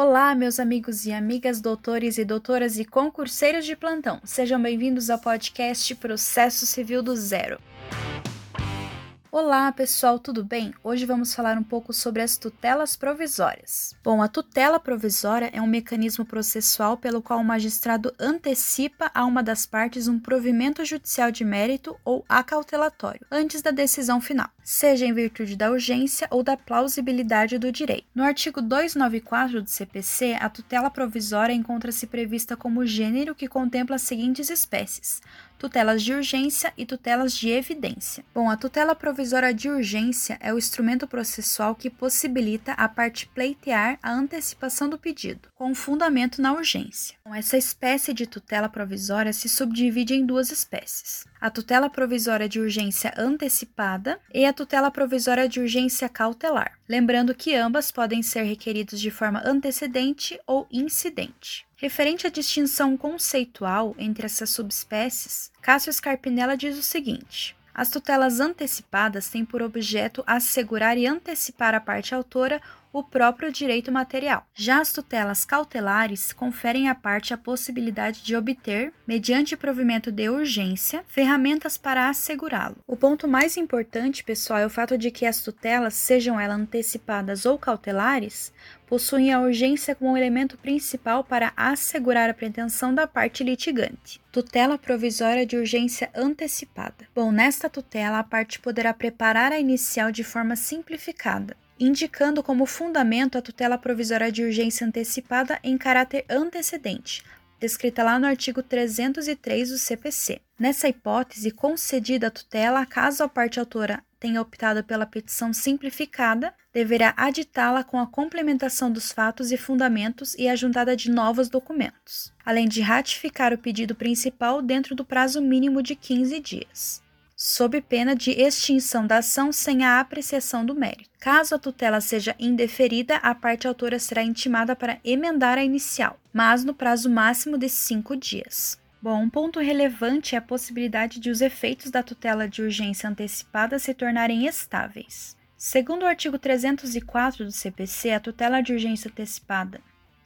Olá, meus amigos e amigas, doutores e doutoras e concurseiros de plantão. Sejam bem-vindos ao podcast Processo Civil do Zero. Olá, pessoal, tudo bem? Hoje vamos falar um pouco sobre as tutelas provisórias. Bom, a tutela provisória é um mecanismo processual pelo qual o magistrado antecipa a uma das partes um provimento judicial de mérito ou acautelatório antes da decisão final, seja em virtude da urgência ou da plausibilidade do direito. No artigo 294 do CPC, a tutela provisória encontra-se prevista como gênero que contempla as seguintes espécies: tutelas de urgência e tutelas de evidência. Bom, a tutela provisória de urgência é o instrumento processual que possibilita a parte pleitear a antecipação do pedido, com fundamento na urgência. Bom, essa espécie de tutela provisória se subdivide em duas espécies: a tutela provisória de urgência antecipada e a tutela provisória de urgência cautelar. Lembrando que ambas podem ser requeridas de forma antecedente ou incidente. Referente à distinção conceitual entre essas subespécies, Cássio Scarpinella diz o seguinte: as tutelas antecipadas têm por objeto assegurar e antecipar à parte autora o próprio direito material. Já as tutelas cautelares conferem à parte a possibilidade de obter, mediante provimento de urgência, ferramentas para assegurá-lo. O ponto mais importante, pessoal, é o fato de que as tutelas, sejam elas antecipadas ou cautelares, possuem a urgência como elemento principal para assegurar a pretensão da parte litigante. Tutela provisória de urgência antecipada. Bom, nesta tutela, a parte poderá preparar a inicial de forma simplificada, indicando como fundamento a tutela provisória de urgência antecipada em caráter antecedente, descrita lá no artigo 303 do CPC. Nessa hipótese, concedida a tutela, caso a parte autora tenha optado pela petição simplificada, deverá aditá-la com a complementação dos fatos e fundamentos e a juntada de novos documentos, além de ratificar o pedido principal dentro do prazo mínimo de 15 dias sob pena de extinção da ação sem a apreciação do mérito. Caso a tutela seja indeferida, a parte autora será intimada para emendar a inicial, mas no prazo máximo de cinco dias. Bom, um ponto relevante é a possibilidade de os efeitos da tutela de urgência antecipada se tornarem estáveis. Segundo o artigo 304 do CPC, a tutela de urgência antecipada,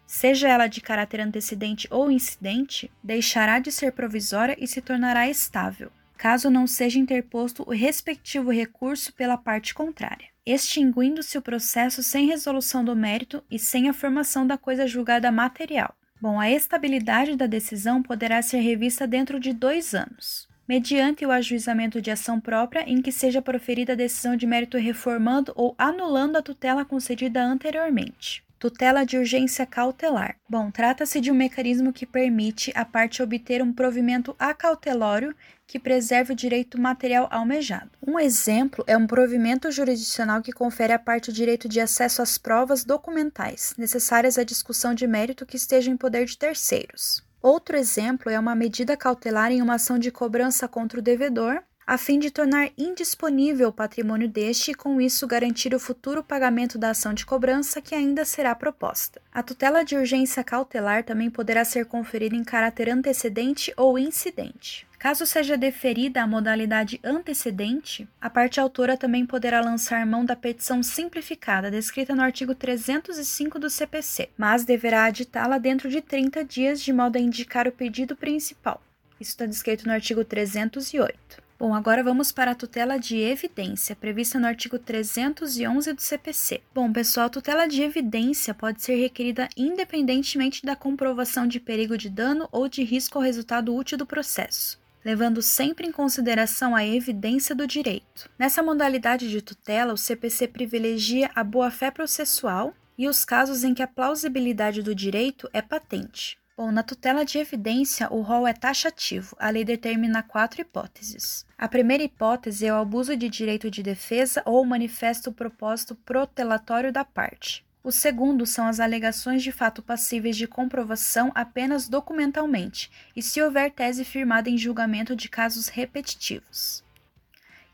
seja ela de caráter antecedente ou incidente, deixará de ser provisória e se tornará estável, caso não seja interposto o respectivo recurso pela parte contrária, extinguindo-se o processo sem resolução do mérito e sem a formação da coisa julgada material. Bom, a estabilidade da decisão poderá ser revista dentro de dois anos, mediante o ajuizamento de ação própria em que seja proferida a decisão de mérito reformando ou anulando a tutela concedida anteriormente. Tutela de urgência cautelar. Bom, trata-se de um mecanismo que permite a parte obter um provimento acautelório que preserve o direito material almejado. Um exemplo é um provimento jurisdicional que confere à parte o direito de acesso às provas documentais necessárias à discussão de mérito que esteja em poder de terceiros. Outro exemplo é uma medida cautelar em uma ação de cobrança contra o devedor, a fim de tornar indisponível o patrimônio deste e, com isso, garantir o futuro pagamento da ação de cobrança que ainda será proposta. A tutela de urgência cautelar também poderá ser conferida em caráter antecedente ou incidente. Caso seja deferida a modalidade antecedente, a parte autora também poderá lançar mão da petição simplificada descrita no artigo 305 do CPC, mas deverá aditá-la dentro de 30 dias de modo a indicar o pedido principal. Isso está descrito no artigo 308. Bom, agora vamos para a tutela de evidência, prevista no artigo 311 do CPC. Bom, pessoal, a tutela de evidência pode ser requerida independentemente da comprovação de perigo de dano ou de risco ao resultado útil do processo levando sempre em consideração a evidência do direito. Nessa modalidade de tutela, o CPC privilegia a boa-fé processual e os casos em que a plausibilidade do direito é patente. Bom, na tutela de evidência, o rol é taxativo. A lei determina quatro hipóteses. A primeira hipótese é o abuso de direito de defesa ou manifesto propósito protelatório da parte. O segundo são as alegações de fato passíveis de comprovação apenas documentalmente e se houver tese firmada em julgamento de casos repetitivos,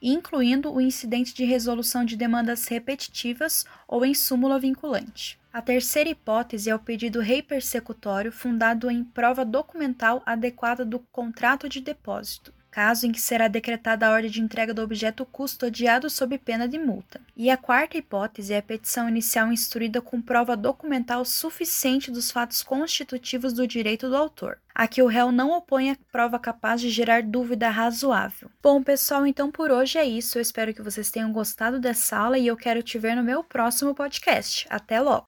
incluindo o incidente de resolução de demandas repetitivas ou em súmula vinculante. A terceira hipótese é o pedido rei persecutório fundado em prova documental adequada do contrato de depósito caso em que será decretada a ordem de entrega do objeto custodiado sob pena de multa. E a quarta hipótese é a petição inicial instruída com prova documental suficiente dos fatos constitutivos do direito do autor a que o réu não opõe a prova capaz de gerar dúvida razoável. Bom, pessoal, então por hoje é isso. Eu espero que vocês tenham gostado dessa aula e eu quero te ver no meu próximo podcast. Até logo!